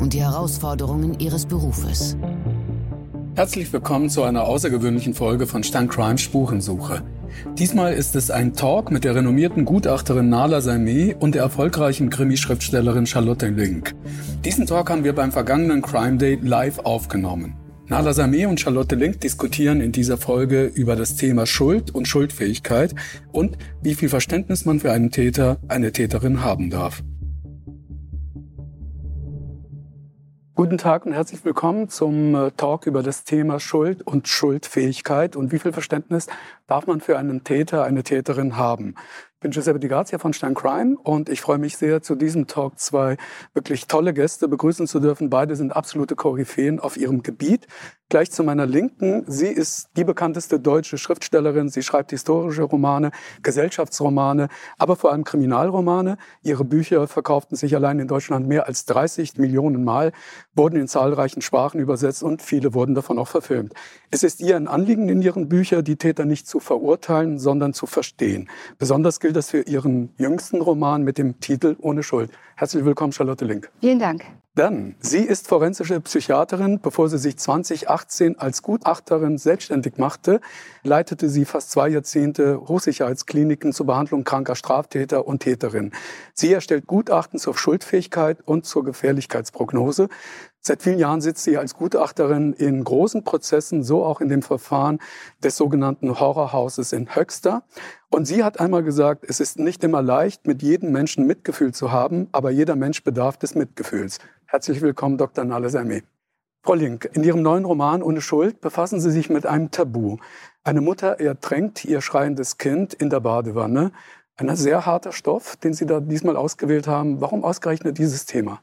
und die Herausforderungen ihres Berufes. Herzlich willkommen zu einer außergewöhnlichen Folge von Sterncrime Spurensuche. Diesmal ist es ein Talk mit der renommierten Gutachterin Nala Saimeh und der erfolgreichen Krimi-Schriftstellerin Charlotte Link. Diesen Talk haben wir beim vergangenen Crime Day live aufgenommen. Nala Sameh und Charlotte Link diskutieren in dieser Folge über das Thema Schuld und Schuldfähigkeit und wie viel Verständnis man für einen Täter, eine Täterin haben darf. Guten Tag und herzlich willkommen zum äh, Talk über das Thema Schuld und Schuldfähigkeit und wie viel Verständnis darf man für einen Täter, eine Täterin haben. Ich bin Giuseppe Di Grazia von Stern Crime und ich freue mich sehr, zu diesem Talk zwei wirklich tolle Gäste begrüßen zu dürfen. Beide sind absolute Koryphäen auf ihrem Gebiet. Gleich zu meiner Linken. Sie ist die bekannteste deutsche Schriftstellerin. Sie schreibt historische Romane, Gesellschaftsromane, aber vor allem Kriminalromane. Ihre Bücher verkauften sich allein in Deutschland mehr als 30 Millionen Mal, wurden in zahlreichen Sprachen übersetzt und viele wurden davon auch verfilmt. Es ist ihr ein Anliegen in ihren Büchern, die Täter nicht zu verurteilen, sondern zu verstehen. Besonders gilt das für ihren jüngsten Roman mit dem Titel Ohne Schuld. Herzlich willkommen, Charlotte Link. Vielen Dank. Dann, sie ist forensische Psychiaterin. Bevor sie sich 2018 als Gutachterin selbstständig machte, leitete sie fast zwei Jahrzehnte Hochsicherheitskliniken zur Behandlung kranker Straftäter und Täterinnen. Sie erstellt Gutachten zur Schuldfähigkeit und zur Gefährlichkeitsprognose. Seit vielen Jahren sitzt sie als Gutachterin in großen Prozessen, so auch in dem Verfahren des sogenannten Horrorhauses in Höxter. Und sie hat einmal gesagt, es ist nicht immer leicht, mit jedem Menschen Mitgefühl zu haben, aber jeder Mensch bedarf des Mitgefühls. Herzlich willkommen, Dr. Nale Sami. Frau Link, in Ihrem neuen Roman Ohne Schuld befassen Sie sich mit einem Tabu. Eine Mutter ertränkt ihr schreiendes Kind in der Badewanne. Ein sehr harter Stoff, den Sie da diesmal ausgewählt haben. Warum ausgerechnet dieses Thema?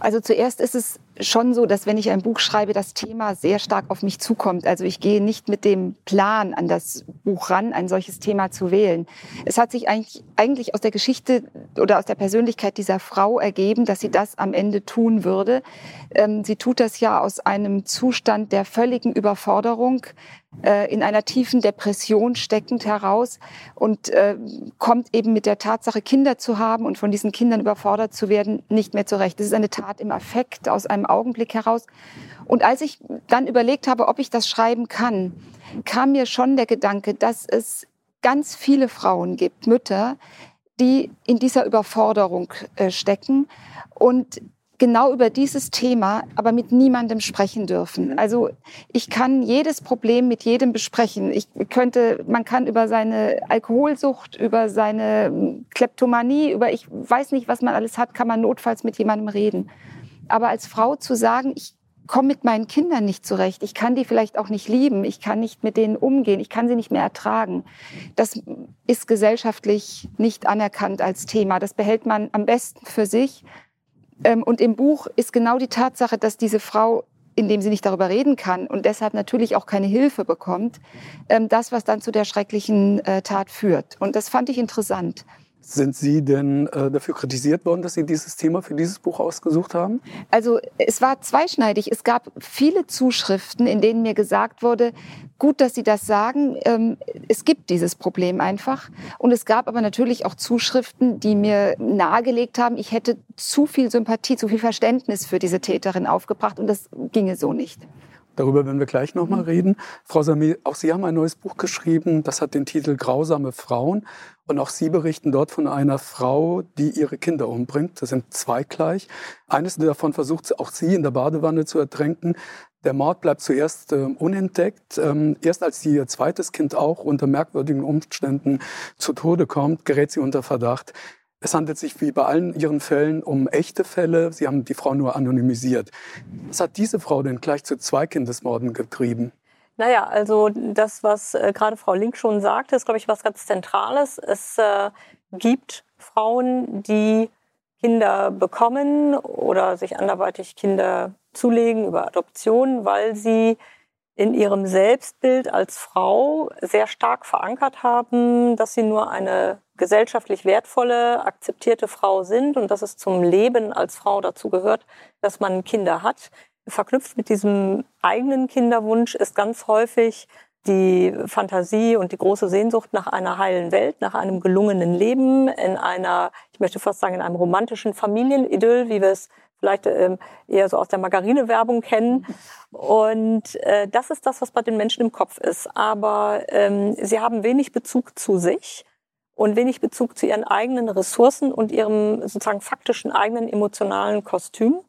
Also zuerst ist es schon so, dass wenn ich ein Buch schreibe, das Thema sehr stark auf mich zukommt. Also ich gehe nicht mit dem Plan an das Buch ran, ein solches Thema zu wählen. Es hat sich eigentlich, eigentlich aus der Geschichte oder aus der Persönlichkeit dieser Frau ergeben, dass sie das am Ende tun würde. Ähm, sie tut das ja aus einem Zustand der völligen Überforderung, äh, in einer tiefen Depression steckend heraus und äh, kommt eben mit der Tatsache, Kinder zu haben und von diesen Kindern überfordert zu werden, nicht mehr zurecht. Das ist eine Tat im Affekt, aus einem Augenblick heraus. Und als ich dann überlegt habe, ob ich das schreiben kann, kam mir schon der Gedanke, dass es ganz viele Frauen gibt, Mütter, die in dieser Überforderung äh, stecken und genau über dieses Thema, aber mit niemandem sprechen dürfen. Also ich kann jedes Problem mit jedem besprechen. Ich könnte, man kann über seine Alkoholsucht, über seine hm, Kleptomanie, über ich weiß nicht, was man alles hat, kann man notfalls mit jemandem reden. Aber als Frau zu sagen, ich komme mit meinen Kindern nicht zurecht, ich kann die vielleicht auch nicht lieben, ich kann nicht mit denen umgehen, ich kann sie nicht mehr ertragen, das ist gesellschaftlich nicht anerkannt als Thema. Das behält man am besten für sich. Ähm, und im Buch ist genau die Tatsache, dass diese Frau indem sie nicht darüber reden kann und deshalb natürlich auch keine Hilfe bekommt, ähm, das, was dann zu der schrecklichen äh, Tat führt. Und das fand ich interessant. Sind Sie denn äh, dafür kritisiert worden, dass Sie dieses Thema für dieses Buch ausgesucht haben? Also es war zweischneidig. Es gab viele Zuschriften, in denen mir gesagt wurde, gut, dass Sie das sagen, ähm, es gibt dieses Problem einfach. Und es gab aber natürlich auch Zuschriften, die mir nahegelegt haben, ich hätte zu viel Sympathie, zu viel Verständnis für diese Täterin aufgebracht und das ginge so nicht. Darüber werden wir gleich nochmal reden. Frau Sami, auch Sie haben ein neues Buch geschrieben, das hat den Titel Grausame Frauen. Und auch Sie berichten dort von einer Frau, die ihre Kinder umbringt. Das sind zwei gleich. Eines davon versucht auch sie in der Badewanne zu ertränken. Der Mord bleibt zuerst äh, unentdeckt. Ähm, erst als sie ihr zweites Kind auch unter merkwürdigen Umständen zu Tode kommt, gerät sie unter Verdacht. Es handelt sich wie bei allen Ihren Fällen um echte Fälle. Sie haben die Frau nur anonymisiert. Was hat diese Frau denn gleich zu zwei Kindesmorden getrieben? Naja, also das, was äh, gerade Frau Link schon sagte, ist, glaube ich, was ganz Zentrales. Es äh, gibt Frauen, die Kinder bekommen oder sich anderweitig Kinder zulegen über Adoption, weil sie in ihrem Selbstbild als Frau sehr stark verankert haben, dass sie nur eine gesellschaftlich wertvolle, akzeptierte Frau sind und dass es zum Leben als Frau dazu gehört, dass man Kinder hat. Verknüpft mit diesem eigenen Kinderwunsch ist ganz häufig die Fantasie und die große Sehnsucht nach einer heilen Welt, nach einem gelungenen Leben, in einer, ich möchte fast sagen, in einem romantischen Familienidyll, wie wir es vielleicht ähm, eher so aus der Margarine-Werbung kennen. Und äh, das ist das, was bei den Menschen im Kopf ist. Aber ähm, sie haben wenig Bezug zu sich und wenig Bezug zu ihren eigenen Ressourcen und ihrem sozusagen faktischen eigenen emotionalen Kostüm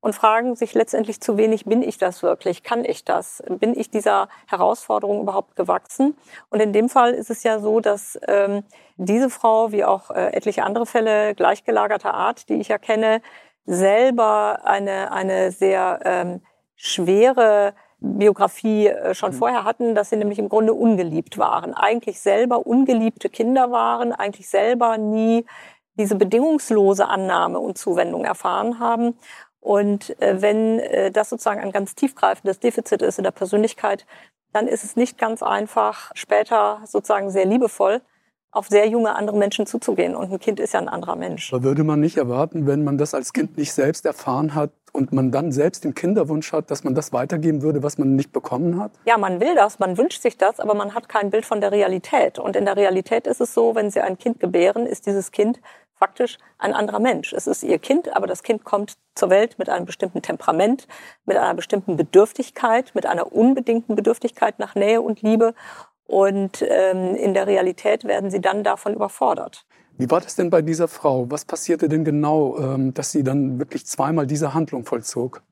und fragen sich letztendlich zu wenig, bin ich das wirklich? Kann ich das? Bin ich dieser Herausforderung überhaupt gewachsen? Und in dem Fall ist es ja so, dass ähm, diese Frau, wie auch äh, etliche andere Fälle gleichgelagerter Art, die ich ja kenne, selber eine, eine sehr ähm, schwere Biografie äh, schon mhm. vorher hatten, dass sie nämlich im Grunde ungeliebt waren. Eigentlich selber ungeliebte Kinder waren, eigentlich selber nie diese bedingungslose Annahme und Zuwendung erfahren haben und äh, wenn äh, das sozusagen ein ganz tiefgreifendes Defizit ist in der Persönlichkeit, dann ist es nicht ganz einfach, später sozusagen sehr liebevoll auf sehr junge andere Menschen zuzugehen. Und ein Kind ist ja ein anderer Mensch. Aber würde man nicht erwarten, wenn man das als Kind nicht selbst erfahren hat und man dann selbst den Kinderwunsch hat, dass man das weitergeben würde, was man nicht bekommen hat? Ja, man will das, man wünscht sich das, aber man hat kein Bild von der Realität. Und in der Realität ist es so, wenn Sie ein Kind gebären, ist dieses Kind faktisch ein anderer Mensch. Es ist ihr Kind, aber das Kind kommt zur Welt mit einem bestimmten Temperament, mit einer bestimmten Bedürftigkeit, mit einer unbedingten Bedürftigkeit nach Nähe und Liebe. Und ähm, in der Realität werden sie dann davon überfordert. Wie war das denn bei dieser Frau? Was passierte denn genau, ähm, dass sie dann wirklich zweimal diese Handlung vollzog?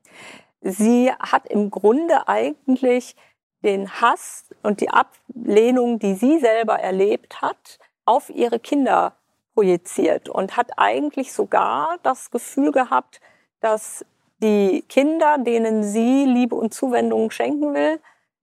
Sie hat im Grunde eigentlich den Hass und die Ablehnung, die sie selber erlebt hat, auf ihre Kinder projiziert und hat eigentlich sogar das Gefühl gehabt, dass die Kinder, denen sie Liebe und Zuwendung schenken will,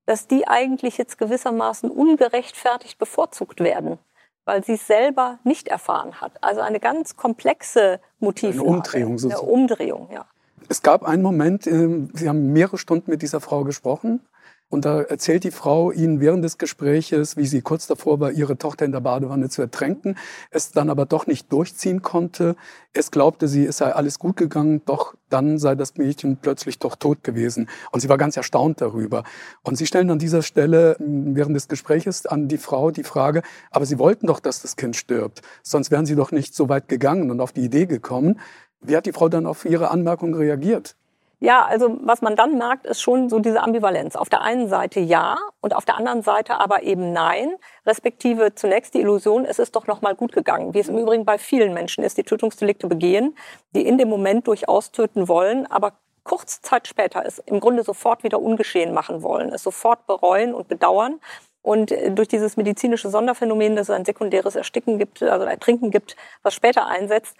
dass die eigentlich jetzt gewissermaßen ungerechtfertigt bevorzugt werden, weil sie es selber nicht erfahren hat. Also eine ganz komplexe Motiv. Eine Umdrehung sozusagen. Eine Umdrehung, ja. Es gab einen Moment, ähm, Sie haben mehrere Stunden mit dieser Frau gesprochen und da erzählt die Frau ihnen während des Gespräches, wie sie kurz davor war, ihre Tochter in der Badewanne zu ertränken, es dann aber doch nicht durchziehen konnte. Es glaubte sie, es sei alles gut gegangen, doch dann sei das Mädchen plötzlich doch tot gewesen. Und sie war ganz erstaunt darüber. Und sie stellen an dieser Stelle während des Gespräches an die Frau die Frage, aber sie wollten doch, dass das Kind stirbt. Sonst wären sie doch nicht so weit gegangen und auf die Idee gekommen. Wie hat die Frau dann auf ihre Anmerkung reagiert? Ja, also was man dann merkt, ist schon so diese Ambivalenz. Auf der einen Seite ja und auf der anderen Seite aber eben nein, respektive zunächst die Illusion, es ist doch noch mal gut gegangen, wie es im Übrigen bei vielen Menschen ist, die Tötungsdelikte begehen, die in dem Moment durchaus töten wollen, aber kurze Zeit später es im Grunde sofort wieder ungeschehen machen wollen, es sofort bereuen und bedauern. Und äh, durch dieses medizinische Sonderphänomen, dass es ein sekundäres Ersticken gibt, also Ertrinken gibt, was später einsetzt,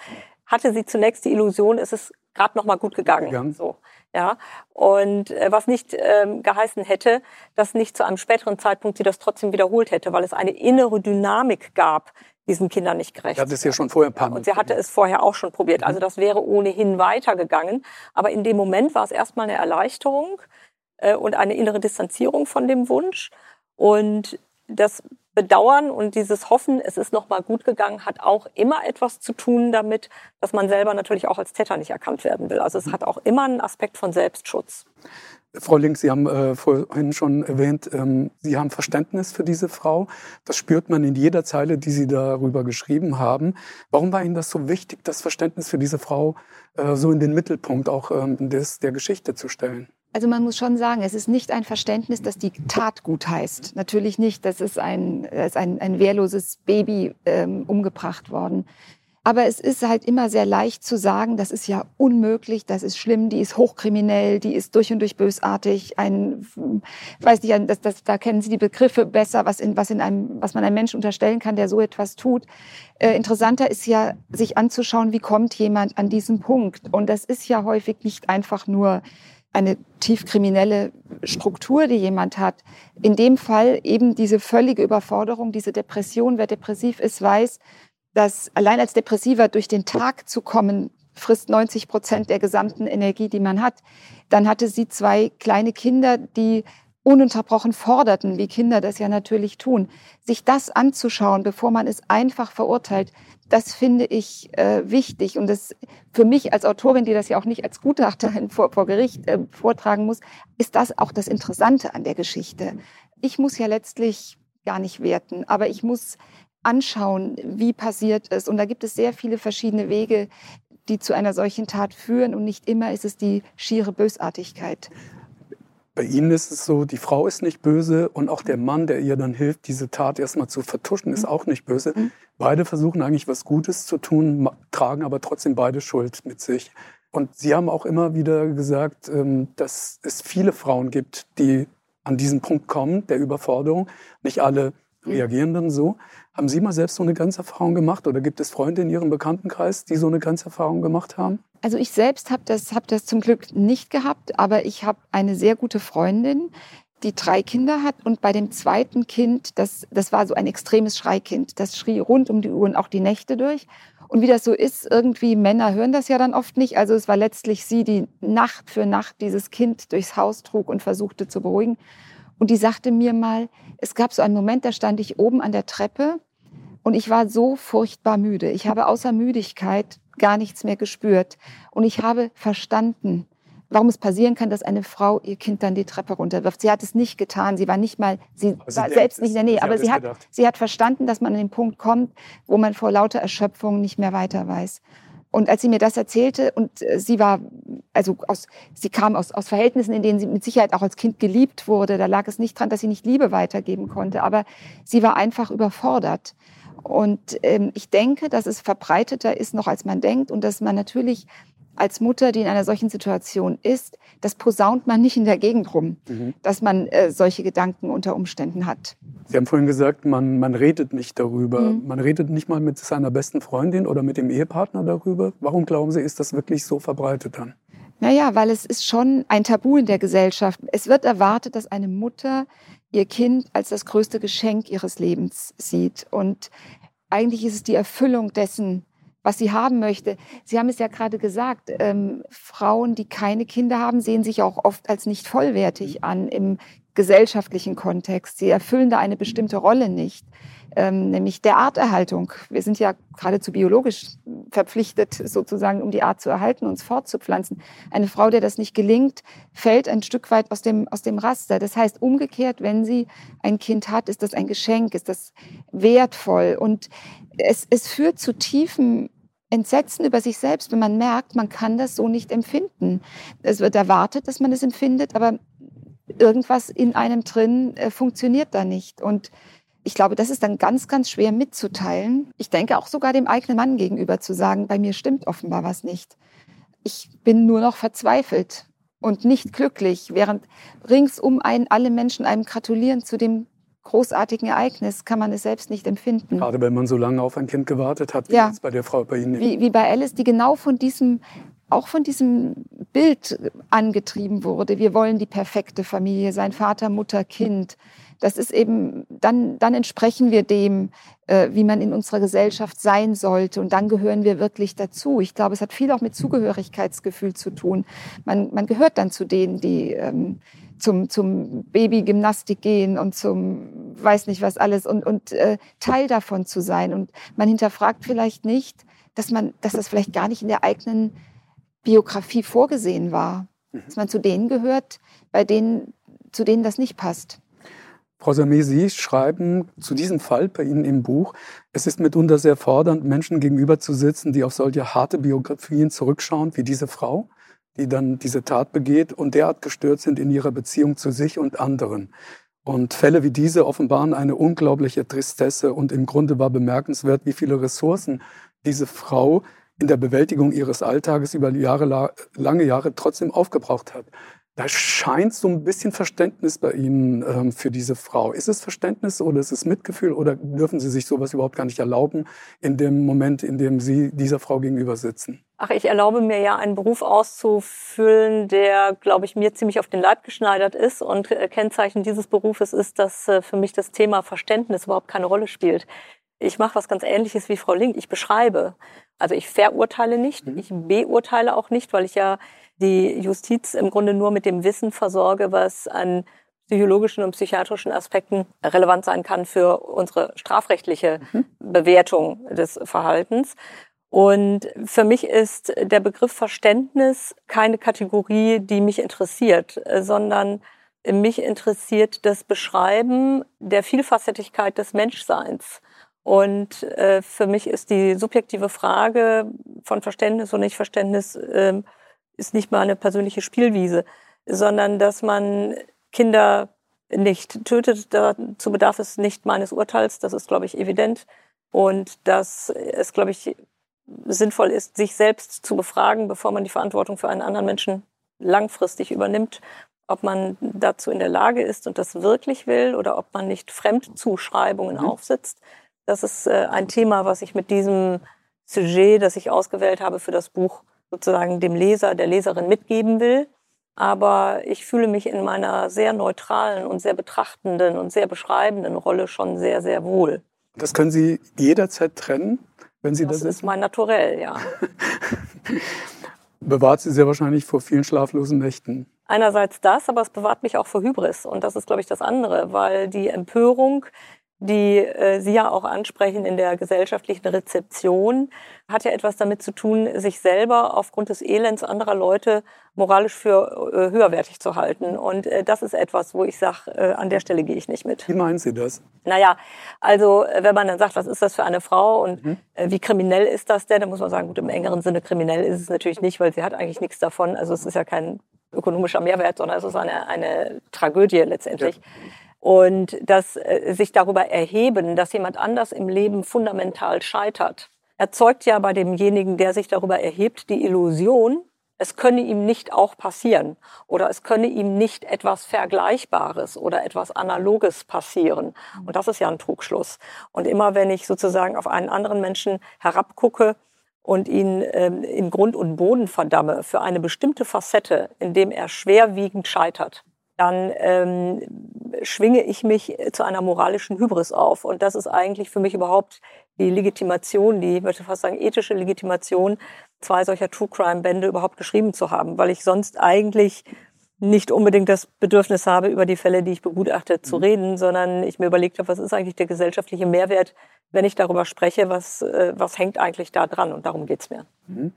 hatte sie zunächst die Illusion, es ist gerade noch mal gut gegangen. gegangen. So, ja. Und äh, was nicht ähm, geheißen hätte, dass nicht zu einem späteren Zeitpunkt sie das trotzdem wiederholt hätte, weil es eine innere Dynamik gab, diesen Kindern nicht gerecht. Sie hatte es ja schon vorher ein paar Mal. Und sie hatte es vorher auch schon probiert. Also das wäre ohnehin weitergegangen. Aber in dem Moment war es erstmal eine Erleichterung äh, und eine innere Distanzierung von dem Wunsch. Und das Bedauern und dieses Hoffen, es ist noch mal gut gegangen, hat auch immer etwas zu tun damit, dass man selber natürlich auch als Täter nicht erkannt werden will. Also es hat auch immer einen Aspekt von Selbstschutz. Frau Link, Sie haben äh, vorhin schon erwähnt, ähm, Sie haben Verständnis für diese Frau. Das spürt man in jeder Zeile, die Sie darüber geschrieben haben. Warum war Ihnen das so wichtig, das Verständnis für diese Frau äh, so in den Mittelpunkt auch ähm, des, der Geschichte zu stellen? Also man muss schon sagen, es ist nicht ein Verständnis, dass die Tat gut heißt. Natürlich nicht, das ist ein, das ist ein, ein wehrloses Baby ähm, umgebracht worden. Aber es ist halt immer sehr leicht zu sagen, das ist ja unmöglich, das ist schlimm, die ist hochkriminell, die ist durch und durch bösartig. Ein, weiß nicht, das, das, da kennen Sie die Begriffe besser, was, in, was, in einem, was man einem Menschen unterstellen kann, der so etwas tut. Äh, interessanter ist ja, sich anzuschauen, wie kommt jemand an diesen Punkt. Und das ist ja häufig nicht einfach nur eine tief kriminelle Struktur, die jemand hat. In dem Fall eben diese völlige Überforderung, diese Depression. Wer depressiv ist, weiß, dass allein als Depressiver durch den Tag zu kommen, frisst 90 Prozent der gesamten Energie, die man hat. Dann hatte sie zwei kleine Kinder, die ununterbrochen forderten, wie Kinder das ja natürlich tun. Sich das anzuschauen, bevor man es einfach verurteilt, das finde ich äh, wichtig. Und das für mich als Autorin, die das ja auch nicht als Gutachterin vor, vor Gericht äh, vortragen muss, ist das auch das Interessante an der Geschichte. Ich muss ja letztlich gar nicht werten, aber ich muss anschauen, wie passiert es. Und da gibt es sehr viele verschiedene Wege, die zu einer solchen Tat führen. Und nicht immer ist es die schiere Bösartigkeit. Bei Ihnen ist es so, die Frau ist nicht böse und auch der Mann, der ihr dann hilft, diese Tat erstmal zu vertuschen, ist mhm. auch nicht böse. Mhm. Beide versuchen eigentlich was Gutes zu tun, tragen aber trotzdem beide Schuld mit sich. Und Sie haben auch immer wieder gesagt, ähm, dass es viele Frauen gibt, die an diesen Punkt kommen, der Überforderung. Nicht alle. Reagieren dann so. Haben Sie mal selbst so eine Grenzerfahrung gemacht oder gibt es Freunde in Ihrem Bekanntenkreis, die so eine Grenzerfahrung gemacht haben? Also ich selbst habe das, hab das zum Glück nicht gehabt, aber ich habe eine sehr gute Freundin, die drei Kinder hat und bei dem zweiten Kind, das, das war so ein extremes Schreikind, das schrie rund um die Uhr und auch die Nächte durch. Und wie das so ist, irgendwie Männer hören das ja dann oft nicht. Also es war letztlich sie, die Nacht für Nacht dieses Kind durchs Haus trug und versuchte zu beruhigen. Und die sagte mir mal, es gab so einen Moment, da stand ich oben an der Treppe und ich war so furchtbar müde. Ich habe außer Müdigkeit gar nichts mehr gespürt. Und ich habe verstanden, warum es passieren kann, dass eine Frau ihr Kind dann die Treppe runterwirft. Sie hat es nicht getan. Sie war nicht mal, sie also war selbst nicht in der Nähe. aber sie hat, sie hat verstanden, dass man an den Punkt kommt, wo man vor lauter Erschöpfung nicht mehr weiter weiß. Und als sie mir das erzählte, und äh, sie war, also aus, sie kam aus, aus Verhältnissen, in denen sie mit Sicherheit auch als Kind geliebt wurde, da lag es nicht dran, dass sie nicht Liebe weitergeben konnte, aber sie war einfach überfordert. Und ähm, ich denke, dass es verbreiteter ist noch, als man denkt und dass man natürlich als Mutter, die in einer solchen Situation ist, das posaunt man nicht in der Gegend rum, mhm. dass man äh, solche Gedanken unter Umständen hat. Sie haben vorhin gesagt, man, man redet nicht darüber. Mhm. Man redet nicht mal mit seiner besten Freundin oder mit dem Ehepartner darüber. Warum glauben Sie, ist das wirklich so verbreitet dann? Naja, weil es ist schon ein Tabu in der Gesellschaft. Es wird erwartet, dass eine Mutter ihr Kind als das größte Geschenk ihres Lebens sieht. Und eigentlich ist es die Erfüllung dessen, was sie haben möchte. Sie haben es ja gerade gesagt, ähm, Frauen, die keine Kinder haben, sehen sich auch oft als nicht vollwertig an im gesellschaftlichen Kontext. Sie erfüllen da eine bestimmte Rolle nicht ähm, nämlich der Arterhaltung. Wir sind ja geradezu biologisch verpflichtet, sozusagen, um die Art zu erhalten, uns fortzupflanzen. Eine Frau, der das nicht gelingt, fällt ein Stück weit aus dem, aus dem Raster. Das heißt, umgekehrt, wenn sie ein Kind hat, ist das ein Geschenk, ist das wertvoll. Und es, es führt zu tiefen Entsetzen über sich selbst, wenn man merkt, man kann das so nicht empfinden. Es wird erwartet, dass man es empfindet, aber irgendwas in einem drin äh, funktioniert da nicht. Und ich glaube, das ist dann ganz, ganz schwer mitzuteilen. Ich denke auch sogar dem eigenen Mann gegenüber zu sagen, bei mir stimmt offenbar was nicht. Ich bin nur noch verzweifelt und nicht glücklich, während ringsum einen alle Menschen einem gratulieren zu dem großartigen Ereignis, kann man es selbst nicht empfinden. Gerade wenn man so lange auf ein Kind gewartet hat, wie ja. jetzt bei der Frau bei Ihnen. Wie, wie bei Alice, die genau von diesem auch von diesem Bild angetrieben wurde. Wir wollen die perfekte Familie sein, Vater, Mutter, Kind das ist eben, dann, dann entsprechen wir dem, äh, wie man in unserer Gesellschaft sein sollte. Und dann gehören wir wirklich dazu. Ich glaube, es hat viel auch mit Zugehörigkeitsgefühl zu tun. Man, man gehört dann zu denen, die ähm, zum, zum Babygymnastik gehen und zum weiß nicht was alles und, und äh, Teil davon zu sein. Und man hinterfragt vielleicht nicht, dass man, dass das vielleicht gar nicht in der eigenen Biografie vorgesehen war. Mhm. Dass man zu denen gehört, bei denen, zu denen das nicht passt. Frau Samé, Sie schreiben zu diesem Fall bei Ihnen im Buch, es ist mitunter sehr fordernd, Menschen gegenüber zu sitzen, die auf solche harte Biografien zurückschauen, wie diese Frau, die dann diese Tat begeht und derart gestört sind in ihrer Beziehung zu sich und anderen. Und Fälle wie diese offenbaren eine unglaubliche Tristesse und im Grunde war bemerkenswert, wie viele Ressourcen diese Frau in der Bewältigung ihres Alltages über Jahre, lange Jahre trotzdem aufgebraucht hat. Da scheint so ein bisschen Verständnis bei Ihnen ähm, für diese Frau. Ist es Verständnis oder ist es Mitgefühl oder dürfen Sie sich sowas überhaupt gar nicht erlauben in dem Moment, in dem Sie dieser Frau gegenüber sitzen? Ach, ich erlaube mir ja einen Beruf auszufüllen, der, glaube ich, mir ziemlich auf den Leib geschneidert ist. Und äh, Kennzeichen dieses Berufes ist, dass äh, für mich das Thema Verständnis überhaupt keine Rolle spielt ich mache was ganz Ähnliches wie Frau Link. Ich beschreibe. Also ich verurteile nicht, mhm. ich beurteile auch nicht, weil ich ja die Justiz im Grunde nur mit dem Wissen versorge, was an psychologischen und psychiatrischen Aspekten relevant sein kann für unsere strafrechtliche mhm. Bewertung des Verhaltens. Und für mich ist der Begriff Verständnis keine Kategorie, die mich interessiert, sondern mich interessiert das Beschreiben der Vielfacettigkeit des Menschseins. Und äh, für mich ist die subjektive Frage von Verständnis und Nichtverständnis äh, ist nicht mal eine persönliche Spielwiese, sondern dass man Kinder nicht tötet. Dazu bedarf es nicht meines Urteils. Das ist, glaube ich, evident. Und dass es, glaube ich, sinnvoll ist, sich selbst zu befragen, bevor man die Verantwortung für einen anderen Menschen langfristig übernimmt, ob man dazu in der Lage ist und das wirklich will oder ob man nicht Fremdzuschreibungen mhm. aufsetzt. Das ist äh, ein Thema, was ich mit diesem Sujet, das ich ausgewählt habe für das Buch, sozusagen dem Leser, der Leserin mitgeben will. Aber ich fühle mich in meiner sehr neutralen und sehr betrachtenden und sehr beschreibenden Rolle schon sehr, sehr wohl. Das können Sie jederzeit trennen, wenn Sie das das ist mein Naturell, ja. Bewahrt Sie sehr wahrscheinlich vor vielen schlaflosen Nächten. Einerseits das, aber es bewahrt mich auch vor Hybris. Und das ist, glaube ich, das andere, weil die Empörung, die äh, Sie ja auch ansprechen in der gesellschaftlichen Rezeption, hat ja etwas damit zu tun, sich selber aufgrund des Elends anderer Leute moralisch für äh, höherwertig zu halten. Und äh, das ist etwas, wo ich sage, äh, an der Stelle gehe ich nicht mit. Wie meinen Sie das? Naja, also äh, wenn man dann sagt, was ist das für eine Frau und mhm. äh, wie kriminell ist das denn, dann muss man sagen, gut, im engeren Sinne kriminell ist es natürlich nicht, weil sie hat eigentlich nichts davon. Also es ist ja kein ökonomischer Mehrwert, sondern es ist eine, eine Tragödie letztendlich. Ja. Und das äh, sich darüber erheben, dass jemand anders im Leben fundamental scheitert, erzeugt ja bei demjenigen, der sich darüber erhebt, die Illusion, es könne ihm nicht auch passieren oder es könne ihm nicht etwas Vergleichbares oder etwas Analoges passieren. Und das ist ja ein Trugschluss. Und immer wenn ich sozusagen auf einen anderen Menschen herabgucke und ihn ähm, in Grund und Boden verdamme für eine bestimmte Facette, in dem er schwerwiegend scheitert, dann ähm, schwinge ich mich zu einer moralischen Hybris auf. Und das ist eigentlich für mich überhaupt die Legitimation, die, ich möchte fast sagen, ethische Legitimation, zwei solcher True Crime-Bände überhaupt geschrieben zu haben, weil ich sonst eigentlich nicht unbedingt das Bedürfnis habe, über die Fälle, die ich begutachte, zu mhm. reden, sondern ich mir überlegt habe, was ist eigentlich der gesellschaftliche Mehrwert, wenn ich darüber spreche, was, äh, was hängt eigentlich da dran? Und darum geht's mir. Mhm.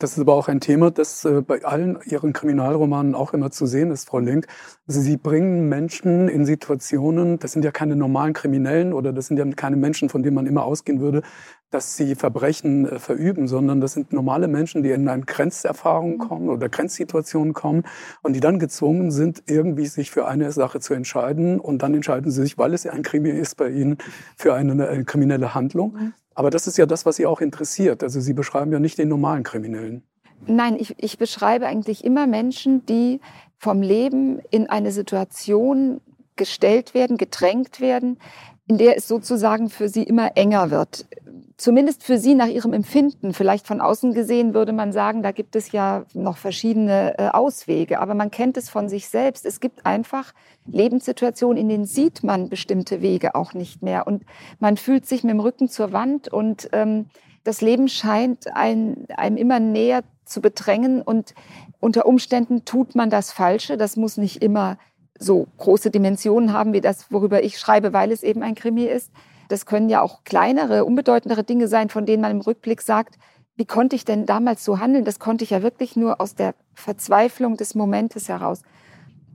Das ist aber auch ein Thema, das äh, bei allen Ihren Kriminalromanen auch immer zu sehen ist, Frau Link. Also Sie bringen Menschen in Situationen, das sind ja keine normalen Kriminellen oder das sind ja keine Menschen, von denen man immer ausgehen würde, dass sie Verbrechen äh, verüben, sondern das sind normale Menschen, die in eine Grenzerfahrung mhm. kommen oder Grenzsituationen kommen und die dann gezwungen sind, irgendwie sich für eine Sache zu entscheiden und dann entscheiden sie sich, weil es ja ein Krimi ist bei ihnen, für eine, eine kriminelle Handlung. Aber das ist ja das, was Sie auch interessiert. Also Sie beschreiben ja nicht den normalen Kriminellen. Nein, ich, ich beschreibe eigentlich immer Menschen, die vom Leben in eine Situation gestellt werden, gedrängt werden, in der es sozusagen für sie immer enger wird zumindest für Sie nach Ihrem Empfinden, vielleicht von außen gesehen würde man sagen, da gibt es ja noch verschiedene äh, Auswege, aber man kennt es von sich selbst. Es gibt einfach Lebenssituationen, in denen sieht man bestimmte Wege auch nicht mehr und man fühlt sich mit dem Rücken zur Wand und ähm, das Leben scheint ein, einem immer näher zu bedrängen und unter Umständen tut man das Falsche. Das muss nicht immer so große Dimensionen haben wie das, worüber ich schreibe, weil es eben ein Krimi ist. Das können ja auch kleinere, unbedeutendere Dinge sein, von denen man im Rückblick sagt, wie konnte ich denn damals so handeln? Das konnte ich ja wirklich nur aus der Verzweiflung des Momentes heraus.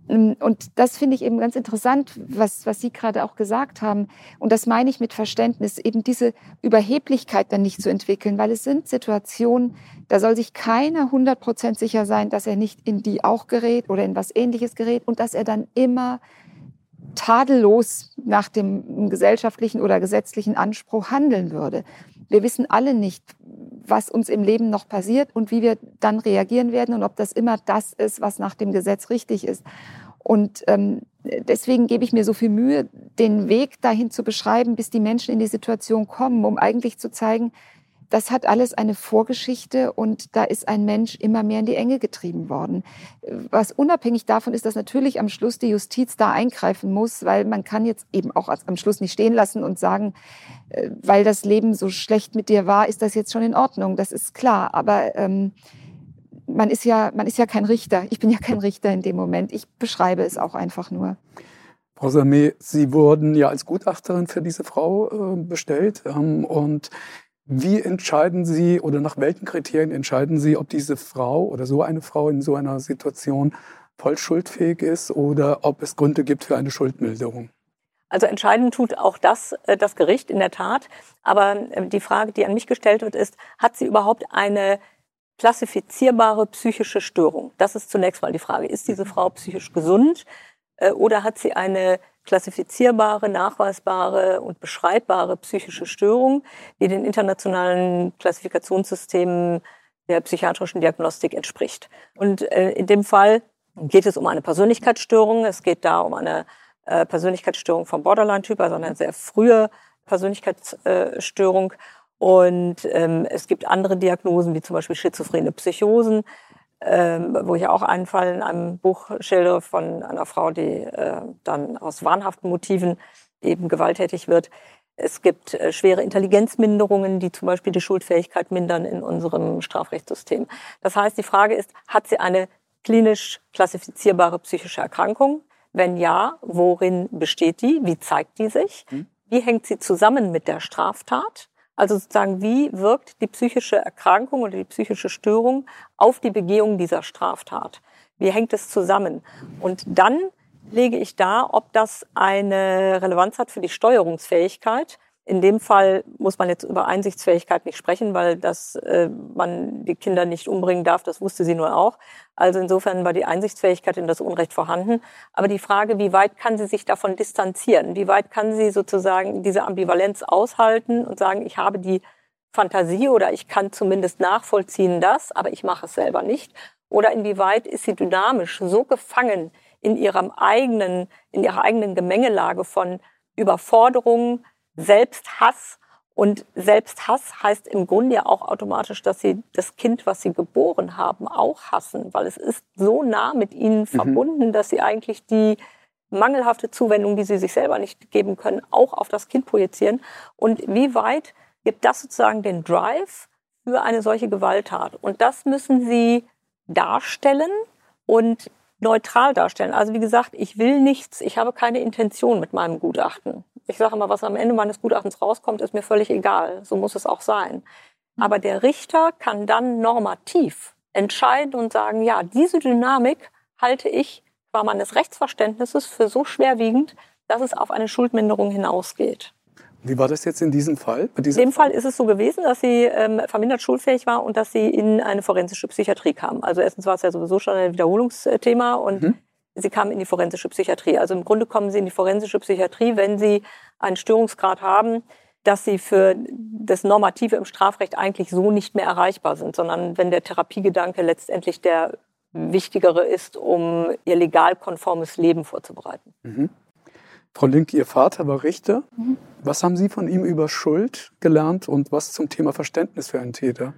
Ähm, und das finde ich eben ganz interessant, was, was Sie gerade auch gesagt haben. Und das meine ich mit Verständnis, eben diese Überheblichkeit dann nicht zu entwickeln, weil es sind Situationen, da soll sich keiner 100% sicher sein, dass er nicht in die auch gerät oder in was ähnliches gerät und dass er dann immer tadellos nach dem gesellschaftlichen oder gesetzlichen Anspruch handeln würde. Wir wissen alle nicht, was uns im Leben noch passiert und wie wir dann reagieren werden und ob das immer das ist, was nach dem Gesetz richtig ist. Und ähm, deswegen gebe ich mir so viel Mühe, den Weg dahin zu beschreiben, bis die Menschen in die Situation kommen, um eigentlich zu zeigen, das hat alles eine Vorgeschichte und da ist ein Mensch immer mehr in die Enge getrieben worden. Was unabhängig davon ist, dass natürlich am Schluss die Justiz da eingreifen muss, weil man kann jetzt eben auch am Schluss nicht stehen lassen und sagen, äh, weil das Leben so schlecht mit dir war, ist das jetzt schon in Ordnung. Das ist klar. Aber ähm, man ist ja, man ist ja kein Richter. Ich bin ja kein Richter in dem Moment. Ich beschreibe es auch einfach nur. Frau Samé, Sie wurden ja als Gutachterin für diese Frau äh, bestellt ähm, und wie entscheiden Sie oder nach welchen Kriterien entscheiden Sie, ob diese Frau oder so eine Frau in so einer Situation voll schuldfähig ist oder ob es Gründe gibt für eine Schuldmilderung? Also entscheiden tut auch das äh, das Gericht in der Tat. Aber äh, die Frage, die an mich gestellt wird, ist, hat sie überhaupt eine klassifizierbare psychische Störung? Das ist zunächst mal die Frage. Ist diese Frau psychisch gesund äh, oder hat sie eine klassifizierbare, nachweisbare und beschreibbare psychische Störung, die den internationalen Klassifikationssystemen der psychiatrischen Diagnostik entspricht. Und äh, in dem Fall geht es um eine Persönlichkeitsstörung. Es geht da um eine äh, Persönlichkeitsstörung vom Borderline-Typ, also eine sehr frühe Persönlichkeitsstörung. Und ähm, es gibt andere Diagnosen, wie zum Beispiel schizophrene Psychosen ähm, wo ich auch einen Fall in einem Buch schildere von einer Frau, die äh, dann aus wahnhaften Motiven eben gewalttätig wird. Es gibt äh, schwere Intelligenzminderungen, die zum Beispiel die Schuldfähigkeit mindern in unserem Strafrechtssystem. Das heißt, die Frage ist, hat sie eine klinisch klassifizierbare psychische Erkrankung? Wenn ja, worin besteht die? Wie zeigt die sich? Hm. Wie hängt sie zusammen mit der Straftat? Also sozusagen, wie wirkt die psychische Erkrankung oder die psychische Störung auf die Begehung dieser Straftat? Wie hängt es zusammen? Und dann lege ich da, ob das eine Relevanz hat für die Steuerungsfähigkeit in dem Fall muss man jetzt über Einsichtsfähigkeit nicht sprechen, weil das, äh, man die Kinder nicht umbringen darf, das wusste sie nur auch. Also insofern war die Einsichtsfähigkeit in das Unrecht vorhanden. Aber die Frage, wie weit kann sie sich davon distanzieren? Wie weit kann sie sozusagen diese Ambivalenz aushalten und sagen, ich habe die Fantasie oder ich kann zumindest nachvollziehen das, aber ich mache es selber nicht? Oder inwieweit ist sie dynamisch so gefangen in ihrem eigenen, in ihrer eigenen Gemengelage von Überforderungen, Selbsthass. Und Selbsthass heißt im Grunde ja auch automatisch, dass sie das Kind, was sie geboren haben, auch hassen, weil es ist so nah mit ihnen mhm. verbunden, dass sie eigentlich die mangelhafte Zuwendung, die sie sich selber nicht geben können, auch auf das Kind projizieren. Und wie weit gibt das sozusagen den Drive für eine solche Gewalttat? Und das müssen sie darstellen und neutral darstellen. Also wie gesagt, ich will nichts, ich habe keine Intention mit meinem Gutachten ich sage mal, was am Ende meines Gutachtens rauskommt, ist mir völlig egal. So muss es auch sein. Aber der Richter kann dann normativ entscheiden und sagen, ja, diese Dynamik halte ich qua meines Rechtsverständnisses für so schwerwiegend, dass es auf eine Schuldminderung hinausgeht. Wie war das jetzt in diesem Fall? in dem Fall ist es so gewesen, dass sie ähm, vermindert schulfähig war und dass sie in eine forensische Psychiatrie kam. Also erstens war es ja sowieso schon ein Wiederholungsthema und mhm. Sie kamen in die forensische Psychiatrie. Also im Grunde kommen Sie in die forensische Psychiatrie, wenn Sie einen Störungsgrad haben, dass Sie für das Normative im Strafrecht eigentlich so nicht mehr erreichbar sind, sondern wenn der Therapiegedanke letztendlich der wichtigere ist, um Ihr legal konformes Leben vorzubereiten. Mhm. Frau Link, Ihr Vater war Richter. Mhm. Was haben Sie von ihm über Schuld gelernt und was zum Thema Verständnis für einen Täter?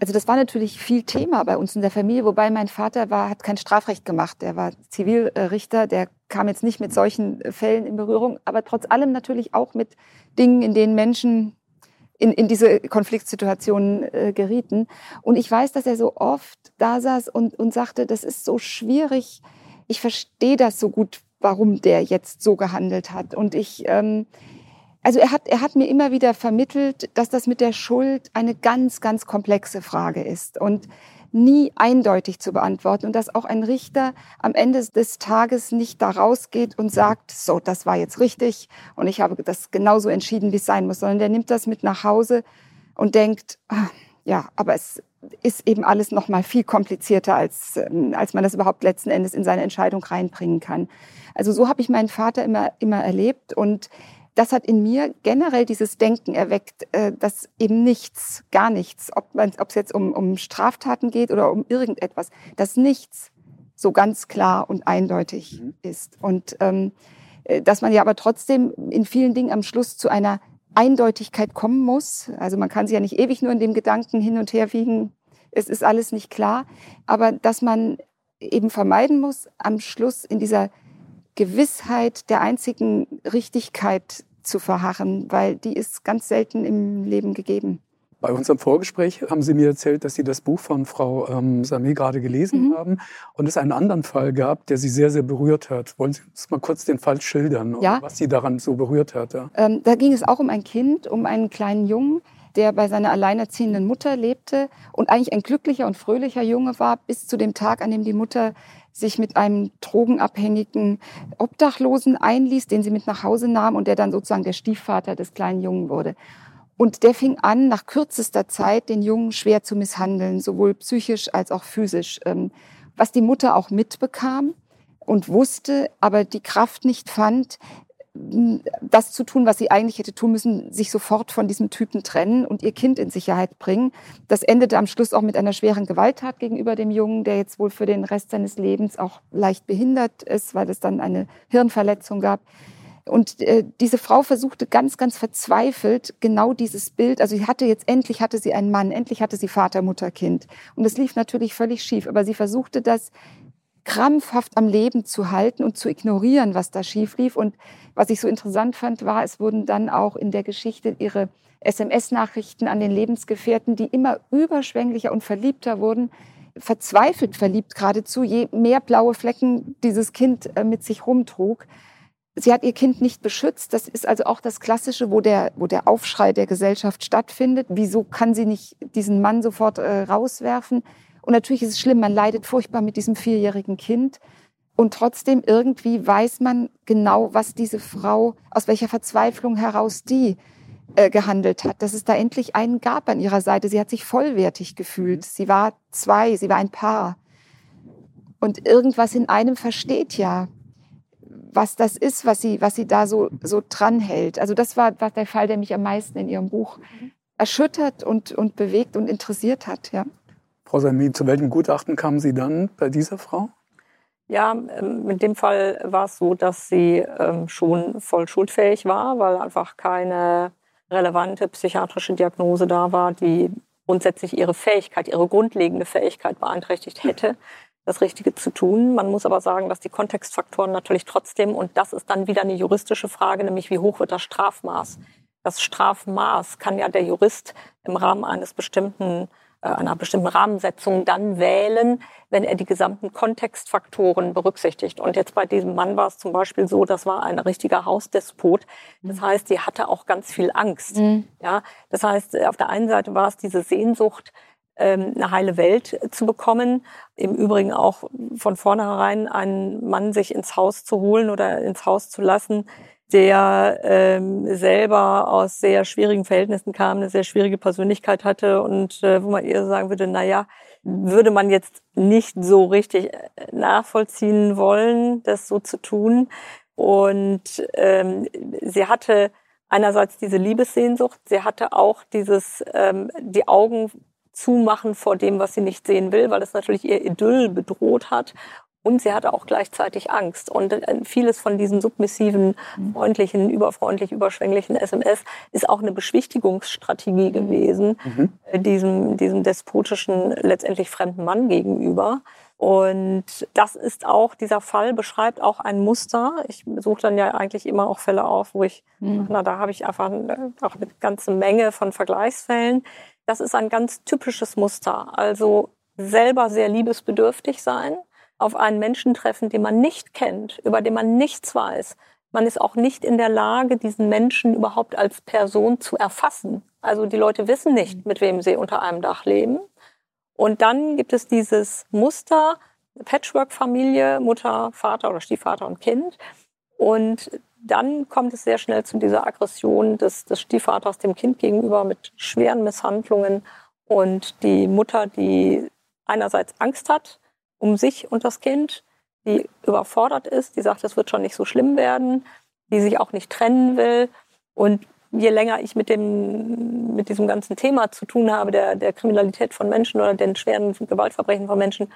Also das war natürlich viel Thema bei uns in der Familie, wobei mein Vater war, hat kein Strafrecht gemacht. Der war Zivilrichter, der kam jetzt nicht mit solchen Fällen in Berührung, aber trotz allem natürlich auch mit Dingen, in denen Menschen in, in diese Konfliktsituationen äh, gerieten. Und ich weiß, dass er so oft da saß und, und sagte, das ist so schwierig. Ich verstehe das so gut, warum der jetzt so gehandelt hat. Und ich, ähm, also er hat, er hat mir immer wieder vermittelt, dass das mit der Schuld eine ganz, ganz komplexe Frage ist und nie eindeutig zu beantworten und dass auch ein Richter am Ende des Tages nicht da rausgeht und sagt, so, das war jetzt richtig und ich habe das genauso entschieden, wie es sein muss, sondern der nimmt das mit nach Hause und denkt, ah, ja, aber es ist eben alles noch mal viel komplizierter, als, ähm, als man das überhaupt letzten Endes in seine Entscheidung reinbringen kann. Also so habe ich meinen Vater immer, immer erlebt und das hat in mir generell dieses Denken erweckt, äh, dass eben nichts, gar nichts, ob es jetzt um, um Straftaten geht oder um irgendetwas, dass nichts so ganz klar und eindeutig mhm. ist. Und ähm, äh, dass man ja aber trotzdem in vielen Dingen am Schluss zu einer Eindeutigkeit kommen muss. Also man kann sich ja nicht ewig nur in dem Gedanken hin und her wiegen, es ist alles nicht klar, aber dass man eben vermeiden muss, am Schluss in dieser Gewissheit der einzigen Richtigkeit zu verharren, weil die ist ganz selten im Leben gegeben. Bei unserem Vorgespräch haben Sie mir erzählt, dass Sie das Buch von Frau ähm, Samé gerade gelesen mhm. haben und es einen anderen Fall gab, der Sie sehr, sehr berührt hat. Wollen Sie uns mal kurz den Fall schildern, ja. was Sie daran so berührt hat? Ja? Ähm, da ging es auch um ein Kind, um einen kleinen Jungen, der bei seiner alleinerziehenden Mutter lebte und eigentlich ein glücklicher und fröhlicher Junge war, bis zu dem Tag, an dem die Mutter sich mit einem drogenabhängigen Obdachlosen einließ, den sie mit nach Hause nahm und der dann sozusagen der Stiefvater des kleinen Jungen wurde. Und der fing an, nach kürzester Zeit den Jungen schwer zu misshandeln, sowohl psychisch als auch physisch, ähm, was die Mutter auch mitbekam und wusste, aber die Kraft nicht fand, das zu tun, was sie eigentlich hätte tun müssen, sich sofort von diesem Typen trennen und ihr Kind in Sicherheit bringen. Das endete am Schluss auch mit einer schweren Gewalttat gegenüber dem Jungen, der jetzt wohl für den Rest seines Lebens auch leicht behindert ist, weil es dann eine Hirnverletzung gab. Und äh, diese Frau versuchte ganz, ganz verzweifelt genau dieses Bild. Also sie hatte jetzt endlich hatte sie einen Mann, endlich hatte sie Vater, Mutter, Kind. Und es lief natürlich völlig schief. Aber sie versuchte das krampfhaft am Leben zu halten und zu ignorieren, was da schief lief. Und was ich so interessant fand, war, es wurden dann auch in der Geschichte ihre SMS-Nachrichten an den Lebensgefährten, die immer überschwänglicher und verliebter wurden, verzweifelt verliebt geradezu, je mehr blaue Flecken dieses Kind äh, mit sich rumtrug. Sie hat ihr Kind nicht beschützt. Das ist also auch das Klassische, wo der, wo der Aufschrei der Gesellschaft stattfindet. Wieso kann sie nicht diesen Mann sofort äh, rauswerfen? Und natürlich ist es schlimm, man leidet furchtbar mit diesem vierjährigen Kind. Und trotzdem irgendwie weiß man genau, was diese Frau, aus welcher Verzweiflung heraus die äh, gehandelt hat, dass es da endlich einen gab an ihrer Seite. Sie hat sich vollwertig gefühlt. Sie war zwei, sie war ein Paar. Und irgendwas in einem versteht ja, was das ist, was sie, was sie da so, so dranhält. Also das war, war der Fall, der mich am meisten in ihrem Buch erschüttert und, und bewegt und interessiert hat. Ja. Frau Samin, zu welchem Gutachten kamen Sie dann bei dieser Frau? Ja, ähm, in dem Fall war es so, dass sie ähm, schon voll schuldfähig war, weil einfach keine relevante psychiatrische Diagnose da war, die grundsätzlich ihre Fähigkeit, ihre grundlegende Fähigkeit beeinträchtigt hätte das Richtige zu tun. Man muss aber sagen, dass die Kontextfaktoren natürlich trotzdem, und das ist dann wieder eine juristische Frage, nämlich wie hoch wird das Strafmaß? Das Strafmaß kann ja der Jurist im Rahmen eines bestimmten einer bestimmten Rahmensetzung dann wählen, wenn er die gesamten Kontextfaktoren berücksichtigt. Und jetzt bei diesem Mann war es zum Beispiel so, das war ein richtiger Hausdespot. Das mhm. heißt, die hatte auch ganz viel Angst. Mhm. Ja, das heißt, auf der einen Seite war es diese Sehnsucht, ähm, eine heile Welt zu bekommen. Im Übrigen auch von vornherein einen Mann sich ins Haus zu holen oder ins Haus zu lassen, der ähm, selber aus sehr schwierigen Verhältnissen kam, eine sehr schwierige Persönlichkeit hatte und äh, wo man eher sagen würde, na ja, würde man jetzt nicht so richtig äh, nachvollziehen wollen, das so zu tun. Und ähm, sie hatte einerseits diese Liebessehnsucht, sie hatte auch dieses ähm, die Augen zumachen vor dem, was sie nicht sehen will, weil es natürlich ihr Idyll bedroht hat. Und sie hatte auch gleichzeitig Angst. Und äh, vieles von diesen submissiven, mhm. freundlichen, überfreundlich, überschwänglichen SMS ist auch eine Beschwichtigungsstrategie gewesen, mhm. Äh, diesem, diesem despotischen, letztendlich fremden Mann gegenüber. Und das ist auch, dieser Fall beschreibt auch ein Muster. Ich suche dann ja eigentlich immer auch Fälle auf, wo ich, mhm. na, da habe ich einfach äh, auch eine ganze Menge von Vergleichsfällen, das ist ein ganz typisches Muster. Also selber sehr liebesbedürftig sein, auf einen Menschen treffen, den man nicht kennt, über den man nichts weiß. Man ist auch nicht in der Lage, diesen Menschen überhaupt als Person zu erfassen. Also die Leute wissen nicht, mit wem sie unter einem Dach leben. Und dann gibt es dieses Muster, Patchwork-Familie, Mutter, Vater oder Stiefvater und Kind. Und dann kommt es sehr schnell zu dieser Aggression des, des Stiefvaters dem Kind gegenüber mit schweren Misshandlungen und die Mutter, die einerseits Angst hat um sich und das Kind, die überfordert ist, die sagt, es wird schon nicht so schlimm werden, die sich auch nicht trennen will. Und je länger ich mit dem, mit diesem ganzen Thema zu tun habe, der, der Kriminalität von Menschen oder den schweren Gewaltverbrechen von Menschen,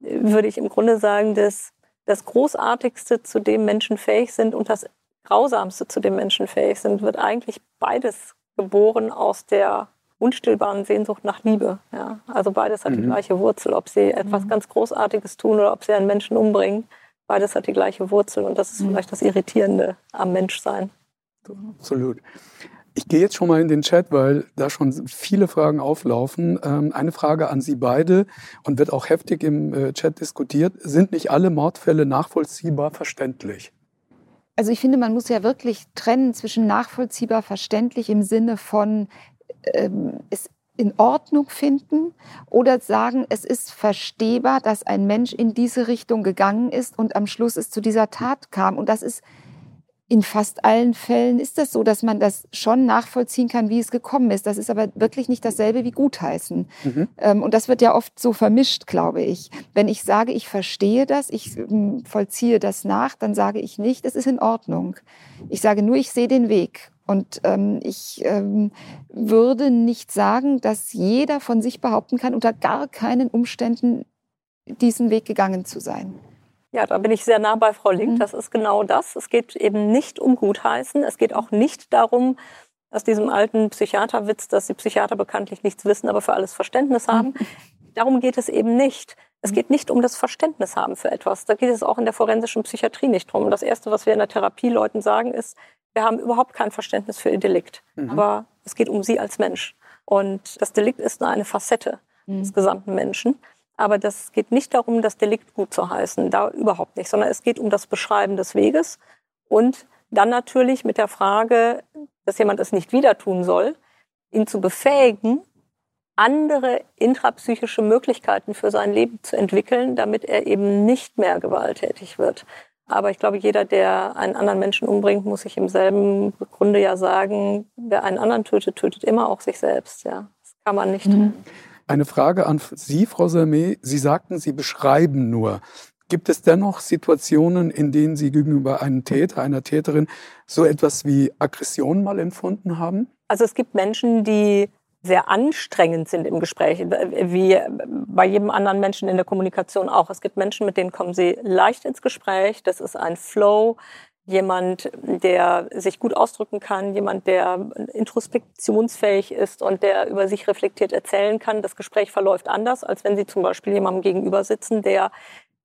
würde ich im Grunde sagen, dass das Großartigste, zu dem Menschen fähig sind und das Grausamste, zu dem Menschen fähig sind, wird eigentlich beides geboren aus der unstillbaren Sehnsucht nach Liebe. Ja? Also beides hat mhm. die gleiche Wurzel, ob sie etwas mhm. ganz Großartiges tun oder ob sie einen Menschen umbringen. Beides hat die gleiche Wurzel und das ist mhm. vielleicht das Irritierende am Menschsein. Absolut. Ich gehe jetzt schon mal in den Chat, weil da schon viele Fragen auflaufen. Ähm, eine Frage an Sie beide und wird auch heftig im äh, Chat diskutiert. Sind nicht alle Mordfälle nachvollziehbar verständlich? Also ich finde, man muss ja wirklich trennen zwischen nachvollziehbar verständlich im Sinne von ähm, es in Ordnung finden oder sagen, es ist verstehbar, dass ein Mensch in diese Richtung gegangen ist und am Schluss es zu dieser Tat kam. Und das ist in fast allen Fällen ist das so, dass man das schon nachvollziehen kann, wie es gekommen ist. Das ist aber wirklich nicht dasselbe wie gutheißen. Mhm. Ähm, und das wird ja oft so vermischt, glaube ich. Wenn ich sage, ich verstehe das, ich ähm, vollziehe das nach, dann sage ich nicht, es ist in Ordnung. Ich sage nur, ich sehe den Weg. Und ähm, ich ähm, würde nicht sagen, dass jeder von sich behaupten kann, unter gar keinen Umständen diesen Weg gegangen zu sein. Ja, da bin ich sehr nah bei Frau Link. Mhm. Das ist genau das. Es geht eben nicht um Gutheißen. Es geht auch nicht darum, aus diesem alten Psychiaterwitz, dass die Psychiater bekanntlich nichts wissen, aber für alles Verständnis haben. Mhm. Darum geht es eben nicht. Es geht nicht um das Verständnis haben für etwas. Da geht es auch in der forensischen Psychiatrie nicht drum. Das Erste, was wir in der Therapie Leuten sagen, ist, wir haben überhaupt kein Verständnis für ihr Delikt. Mhm. Aber es geht um sie als Mensch. Und das Delikt ist nur eine Facette mhm. des gesamten Menschen. Aber das geht nicht darum, das Delikt gut zu heißen, da überhaupt nicht, sondern es geht um das Beschreiben des Weges und dann natürlich mit der Frage, dass jemand es nicht wieder tun soll, ihn zu befähigen, andere intrapsychische Möglichkeiten für sein Leben zu entwickeln, damit er eben nicht mehr gewalttätig wird. Aber ich glaube, jeder, der einen anderen Menschen umbringt, muss sich im selben Grunde ja sagen, wer einen anderen tötet, tötet immer auch sich selbst. Ja, das kann man nicht. Mhm. Eine Frage an Sie, Frau Salmé. Sie sagten, Sie beschreiben nur. Gibt es dennoch Situationen, in denen Sie gegenüber einem Täter, einer Täterin so etwas wie Aggression mal empfunden haben? Also es gibt Menschen, die sehr anstrengend sind im Gespräch, wie bei jedem anderen Menschen in der Kommunikation auch. Es gibt Menschen, mit denen kommen sie leicht ins Gespräch. Das ist ein Flow jemand, der sich gut ausdrücken kann, jemand, der introspektionsfähig ist und der über sich reflektiert erzählen kann. Das Gespräch verläuft anders, als wenn Sie zum Beispiel jemandem gegenüber sitzen, der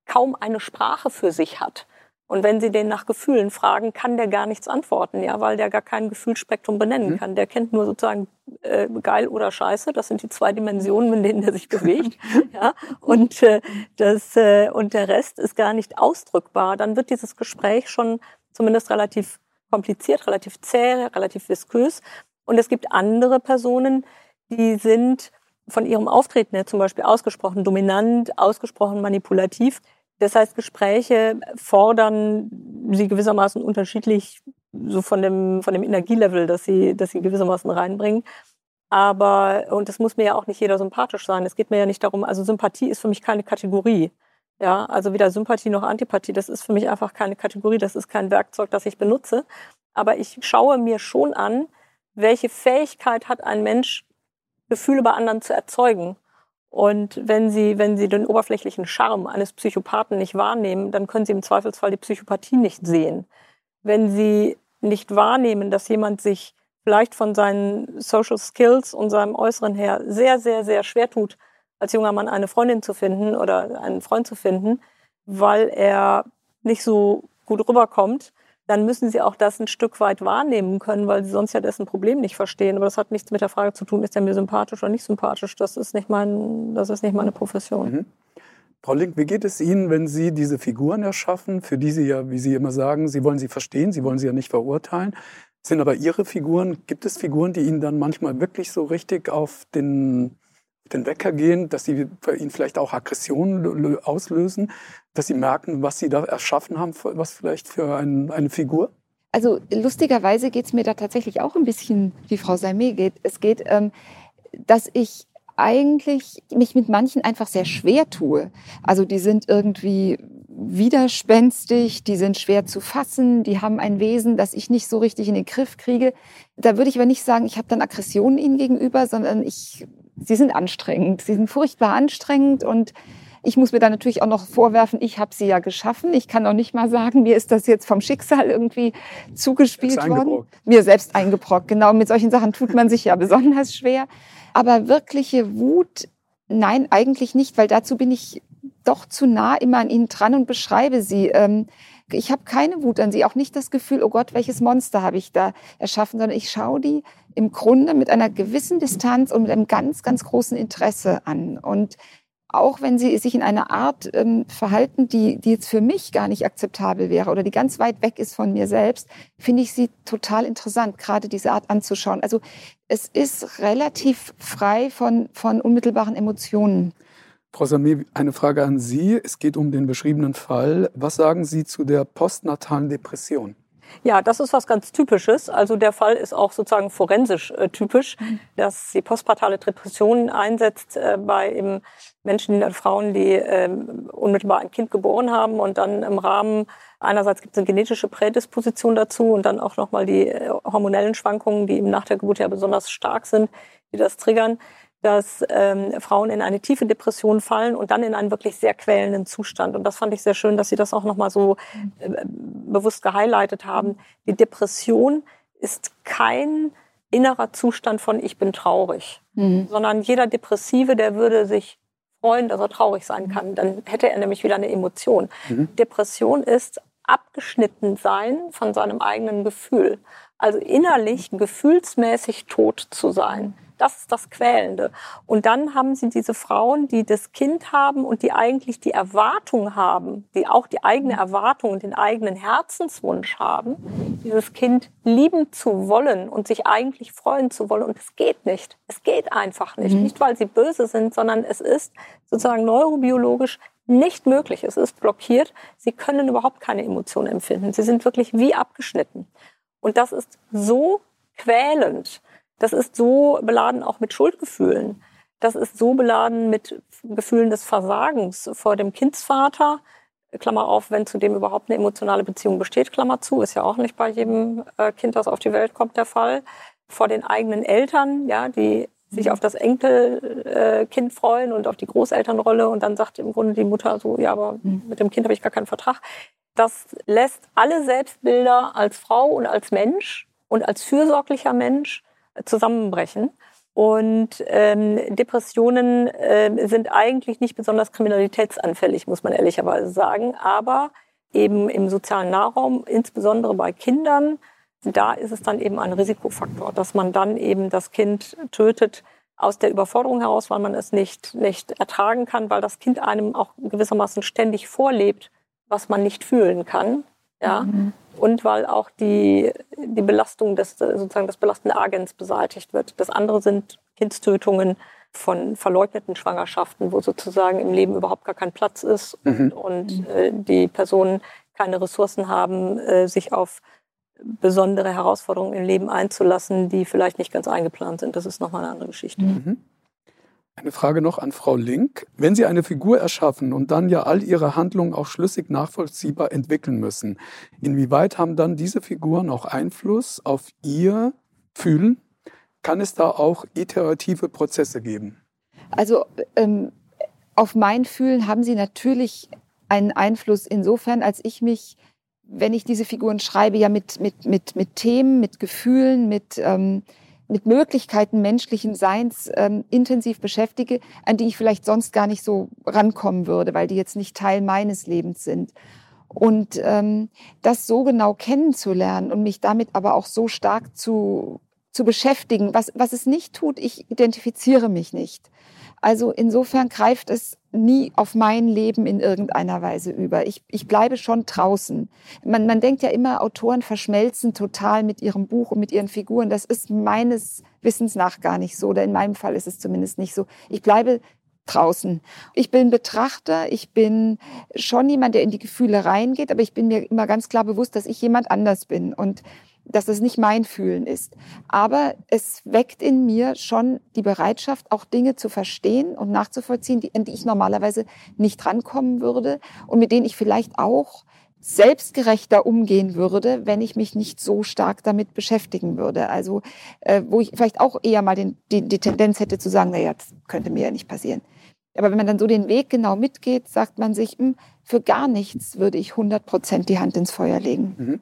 kaum eine Sprache für sich hat. Und wenn Sie den nach Gefühlen fragen, kann der gar nichts antworten, ja, weil der gar kein Gefühlsspektrum benennen mhm. kann. Der kennt nur sozusagen äh, geil oder scheiße. Das sind die zwei Dimensionen, in denen er sich bewegt. ja, und äh, das äh, und der Rest ist gar nicht ausdrückbar. Dann wird dieses Gespräch schon zumindest relativ kompliziert, relativ zäh, relativ viskös. Und es gibt andere Personen, die sind von ihrem Auftreten her zum Beispiel ausgesprochen dominant, ausgesprochen manipulativ. Das heißt, Gespräche fordern sie gewissermaßen unterschiedlich so von dem, von dem Energielevel, das sie, das sie gewissermaßen reinbringen. Aber, und das muss mir ja auch nicht jeder sympathisch sein. Es geht mir ja nicht darum, also Sympathie ist für mich keine Kategorie. Ja, also weder Sympathie noch Antipathie, das ist für mich einfach keine Kategorie, das ist kein Werkzeug, das ich benutze. Aber ich schaue mir schon an, welche Fähigkeit hat ein Mensch, Gefühle bei anderen zu erzeugen. Und wenn Sie, wenn Sie den oberflächlichen Charme eines Psychopathen nicht wahrnehmen, dann können Sie im Zweifelsfall die Psychopathie nicht sehen. Wenn Sie nicht wahrnehmen, dass jemand sich vielleicht von seinen Social Skills und seinem Äußeren her sehr, sehr, sehr schwer tut, als junger Mann eine Freundin zu finden oder einen Freund zu finden, weil er nicht so gut rüberkommt, dann müssen sie auch das ein Stück weit wahrnehmen können, weil sie sonst ja dessen Problem nicht verstehen. Aber das hat nichts mit der Frage zu tun, ist er mir sympathisch oder nicht sympathisch. Das ist nicht, mein, das ist nicht meine Profession. Mhm. Frau Link, wie geht es Ihnen, wenn Sie diese Figuren erschaffen, für die Sie ja, wie Sie immer sagen, Sie wollen sie verstehen, Sie wollen sie ja nicht verurteilen, sind aber Ihre Figuren, gibt es Figuren, die Ihnen dann manchmal wirklich so richtig auf den den Wecker gehen, dass sie bei ihnen vielleicht auch Aggressionen auslösen, dass sie merken, was sie da erschaffen haben, was vielleicht für ein, eine Figur? Also lustigerweise geht es mir da tatsächlich auch ein bisschen, wie Frau Salmé geht. Es geht, ähm, dass ich eigentlich mich mit manchen einfach sehr schwer tue. Also die sind irgendwie widerspenstig, die sind schwer zu fassen, die haben ein Wesen, das ich nicht so richtig in den Griff kriege. Da würde ich aber nicht sagen, ich habe dann Aggressionen ihnen gegenüber, sondern ich sie sind anstrengend. Sie sind furchtbar anstrengend und Ich muss mir dann natürlich auch noch vorwerfen, ich habe sie ja geschaffen. Ich kann auch nicht mal sagen, mir ist das jetzt vom Schicksal irgendwie zugespielt worden. Mir selbst eingebrockt. Genau, mit solchen Sachen tut man sich ja besonders schwer. Aber wirkliche Wut, nein, eigentlich nicht, weil dazu bin ich doch zu nah immer an ihnen dran und beschreibe sie. Ähm, ich habe keine Wut an sie, auch nicht das Gefühl, oh Gott, welches Monster habe ich da erschaffen, sondern ich schaue die im Grunde mit einer gewissen Distanz und mit einem ganz, ganz großen Interesse an. Und auch wenn sie sich in einer Art ähm, verhalten, die, die jetzt für mich gar nicht akzeptabel wäre oder die ganz weit weg ist von mir selbst, finde ich sie total interessant, gerade diese Art anzuschauen. Also es ist relativ frei von, von unmittelbaren Emotionen. Frau Sameh, eine Frage an Sie. Es geht um den beschriebenen Fall. Was sagen Sie zu der postnatalen Depression? Ja, das ist was ganz Typisches. Also der Fall ist auch sozusagen forensisch äh, typisch, dass die postpartale Depression einsetzt äh, bei eben Menschen, die, Frauen, die äh, unmittelbar ein Kind geboren haben und dann im Rahmen einerseits gibt es eine genetische Prädisposition dazu und dann auch nochmal die äh, hormonellen Schwankungen, die eben nach der Geburt ja besonders stark sind, die das triggern dass ähm, Frauen in eine tiefe Depression fallen und dann in einen wirklich sehr quälenden Zustand. Und das fand ich sehr schön, dass Sie das auch nochmal so äh, bewusst gehighlightet haben. Die Depression ist kein innerer Zustand von ich bin traurig, mhm. sondern jeder Depressive, der würde sich freuen, dass er traurig sein kann. Dann hätte er nämlich wieder eine Emotion. Mhm. Depression ist abgeschnitten sein von seinem eigenen Gefühl. Also innerlich gefühlsmäßig tot zu sein. Das ist das Quälende. Und dann haben sie diese Frauen, die das Kind haben und die eigentlich die Erwartung haben, die auch die eigene Erwartung und den eigenen Herzenswunsch haben, dieses Kind lieben zu wollen und sich eigentlich freuen zu wollen. Und es geht nicht. Es geht einfach nicht. Mhm. Nicht, weil sie böse sind, sondern es ist sozusagen neurobiologisch nicht möglich. Es ist blockiert. Sie können überhaupt keine Emotionen empfinden. Sie sind wirklich wie abgeschnitten. Und das ist so quälend, das ist so beladen auch mit Schuldgefühlen. Das ist so beladen mit Gefühlen des Versagens vor dem Kindsvater. Klammer auf, wenn zu dem überhaupt eine emotionale Beziehung besteht, Klammer zu, ist ja auch nicht bei jedem äh, Kind, das auf die Welt kommt, der Fall. Vor den eigenen Eltern, ja, die sich mhm. auf das Enkelkind freuen und auf die Großelternrolle und dann sagt im Grunde die Mutter so, ja, aber mhm. mit dem Kind habe ich gar keinen Vertrag. Das lässt alle Selbstbilder als Frau und als Mensch und als fürsorglicher Mensch zusammenbrechen. Und ähm, Depressionen äh, sind eigentlich nicht besonders kriminalitätsanfällig, muss man ehrlicherweise sagen. Aber eben im sozialen Nahraum, insbesondere bei Kindern, da ist es dann eben ein Risikofaktor, dass man dann eben das Kind tötet aus der Überforderung heraus, weil man es nicht, nicht ertragen kann, weil das Kind einem auch gewissermaßen ständig vorlebt, was man nicht fühlen kann. Ja. Mhm und weil auch die, die Belastung des, sozusagen des belastenden Agens beseitigt wird. Das andere sind Kindstötungen von verleugneten Schwangerschaften, wo sozusagen im Leben überhaupt gar kein Platz ist mhm. und, und äh, die Personen keine Ressourcen haben, äh, sich auf besondere Herausforderungen im Leben einzulassen, die vielleicht nicht ganz eingeplant sind. Das ist nochmal eine andere Geschichte. Mhm. Eine Frage noch an Frau Link. Wenn Sie eine Figur erschaffen und dann ja all Ihre Handlungen auch schlüssig nachvollziehbar entwickeln müssen, inwieweit haben dann diese Figuren auch Einfluss auf Ihr Fühlen? Kann es da auch iterative Prozesse geben? Also ähm, auf mein Fühlen haben sie natürlich einen Einfluss insofern, als ich mich, wenn ich diese Figuren schreibe, ja mit, mit, mit, mit Themen, mit Gefühlen, mit... Ähm, mit Möglichkeiten menschlichen Seins ähm, intensiv beschäftige, an die ich vielleicht sonst gar nicht so rankommen würde, weil die jetzt nicht Teil meines Lebens sind. Und ähm, das so genau kennenzulernen und mich damit aber auch so stark zu, zu beschäftigen, was, was es nicht tut, ich identifiziere mich nicht. Also insofern greift es nie auf mein Leben in irgendeiner Weise über. Ich, ich bleibe schon draußen. Man, man denkt ja immer, Autoren verschmelzen total mit ihrem Buch und mit ihren Figuren. Das ist meines Wissens nach gar nicht so. Oder in meinem Fall ist es zumindest nicht so. Ich bleibe draußen. Ich bin Betrachter, ich bin schon jemand, der in die Gefühle reingeht, aber ich bin mir immer ganz klar bewusst, dass ich jemand anders bin. Und dass es nicht mein Fühlen ist. Aber es weckt in mir schon die Bereitschaft, auch Dinge zu verstehen und nachzuvollziehen, die, an die ich normalerweise nicht rankommen würde und mit denen ich vielleicht auch selbstgerechter umgehen würde, wenn ich mich nicht so stark damit beschäftigen würde. Also äh, wo ich vielleicht auch eher mal den, die, die Tendenz hätte zu sagen, naja, das könnte mir ja nicht passieren. Aber wenn man dann so den Weg genau mitgeht, sagt man sich, hm, für gar nichts würde ich 100 Prozent die Hand ins Feuer legen. Mhm.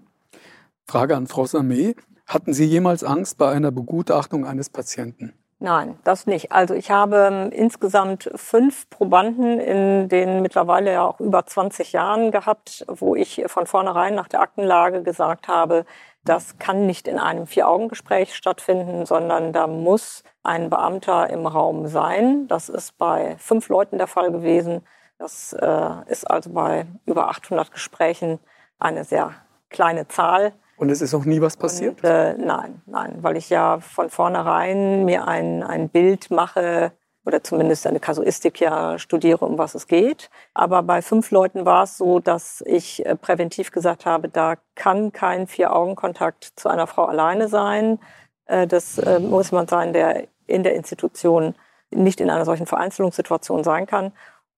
Frage an Frau Samé. Hatten Sie jemals Angst bei einer Begutachtung eines Patienten? Nein, das nicht. Also ich habe ähm, insgesamt fünf Probanden in den mittlerweile ja auch über 20 Jahren gehabt, wo ich von vornherein nach der Aktenlage gesagt habe, das kann nicht in einem Vier-Augen-Gespräch stattfinden, sondern da muss ein Beamter im Raum sein. Das ist bei fünf Leuten der Fall gewesen. Das äh, ist also bei über 800 Gesprächen eine sehr kleine Zahl. Und es ist auch nie was passiert? Und, äh, nein, nein, weil ich ja von vornherein mir ein, ein Bild mache oder zumindest eine Kasuistik ja studiere, um was es geht. Aber bei fünf Leuten war es so, dass ich äh, präventiv gesagt habe, da kann kein Vier-Augen-Kontakt zu einer Frau alleine sein. Äh, das äh, muss man sein, der in der Institution nicht in einer solchen Vereinzelungssituation sein kann.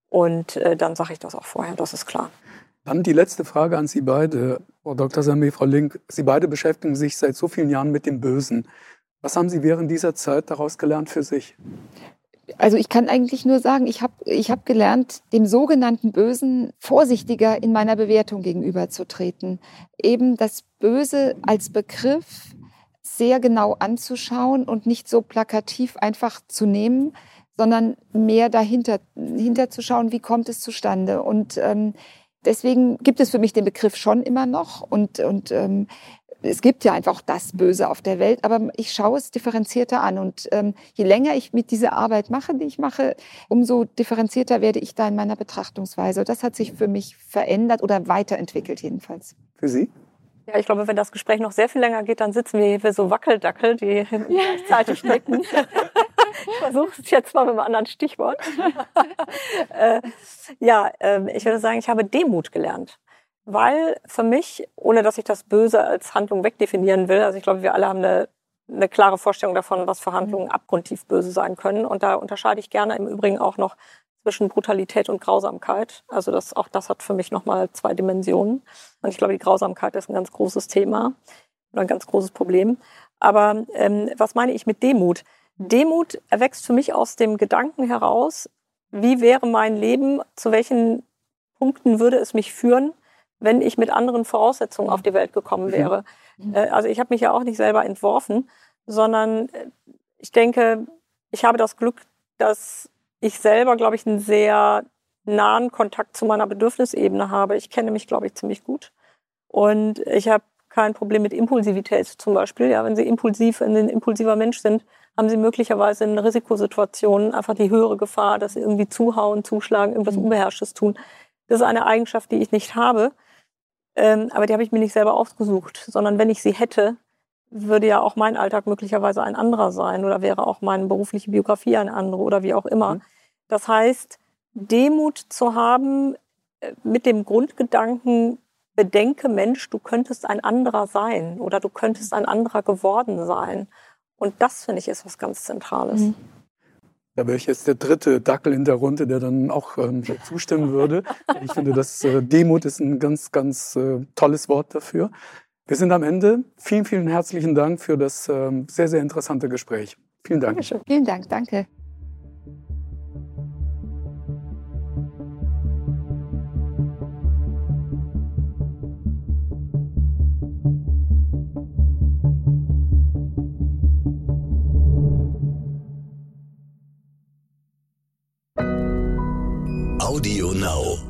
Und dann sage ich das auch vorher, das ist klar. Dann die letzte Frage an Sie beide, Frau Dr. Sameh, Frau Link. Sie beide beschäftigen sich seit so vielen Jahren mit dem Bösen. Was haben Sie während dieser Zeit daraus gelernt für sich? Also ich kann eigentlich nur sagen, ich habe ich hab gelernt, dem sogenannten Bösen vorsichtiger in meiner Bewertung gegenüberzutreten. Eben das Böse als Begriff sehr genau anzuschauen und nicht so plakativ einfach zu nehmen, sondern mehr dahinter hinterzuschauen, wie kommt es zustande. Und ähm, deswegen gibt es für mich den Begriff schon immer noch und, und ähm, es gibt ja einfach das Böse auf der Welt, aber ich schaue es differenzierter an. Und ähm, je länger ich mit dieser Arbeit mache, die ich mache, umso differenzierter werde ich da in meiner Betrachtungsweise. Das hat sich für mich verändert oder weiterentwickelt jedenfalls. Für Sie? Ja, ich glaube, wenn das Gespräch noch sehr viel länger geht, dann sitzen wir hier wie so Wackeldackel, die gleichzeitig nicken. ich versuche es jetzt mal mit einem anderen Stichwort. äh, ja, äh, ich würde sagen, ich habe Demut gelernt. Weil für mich, ohne dass ich das Böse als Handlung wegdefinieren will, also ich glaube, wir alle haben eine, eine klare Vorstellung davon, was für Handlungen abgrundtief böse sein können. Und da unterscheide ich gerne im Übrigen auch noch zwischen Brutalität und Grausamkeit. Also das, auch das hat für mich nochmal zwei Dimensionen. Und ich glaube, die Grausamkeit ist ein ganz großes Thema oder ein ganz großes Problem. Aber ähm, was meine ich mit Demut? Demut erwächst für mich aus dem Gedanken heraus, wie wäre mein Leben, zu welchen Punkten würde es mich führen, wenn ich mit anderen Voraussetzungen auf die Welt gekommen mhm. wäre. Mhm. Äh, also ich habe mich ja auch nicht selber entworfen, sondern äh, ich denke, ich habe das Glück, dass ich selber, glaube ich, einen sehr nahen Kontakt zu meiner Bedürfnisebene habe. Ich kenne mich, glaube ich, ziemlich gut. Und ich habe kein Problem mit Impulsivität zum Beispiel. Ja, wenn Sie impulsiv, wenn Sie ein impulsiver Mensch sind, haben Sie möglicherweise in Risikosituationen einfach die höhere Gefahr, dass Sie irgendwie zuhauen, zuschlagen, irgendwas mhm. Unbeherrschtes tun. Das ist eine Eigenschaft, die ich nicht habe. Ähm, aber die habe ich mir nicht selber ausgesucht, sondern wenn ich sie hätte, würde ja auch mein Alltag möglicherweise ein anderer sein oder wäre auch meine berufliche Biografie eine andere oder wie auch immer. Mhm. Das heißt, Demut zu haben äh, mit dem Grundgedanken, bedenke Mensch, du könntest ein anderer sein oder du könntest ein anderer geworden sein. Und das finde ich ist was ganz Zentrales. Mhm. Da wäre ich jetzt der dritte Dackel in der Runde, der dann auch ähm, zustimmen würde. Ich finde, das äh, Demut ist ein ganz, ganz äh, tolles Wort dafür. Wir sind am Ende. Vielen, vielen herzlichen Dank für das ähm, sehr, sehr interessante Gespräch. Vielen Dank. Dankeschön. Vielen Dank, danke. Audio Now.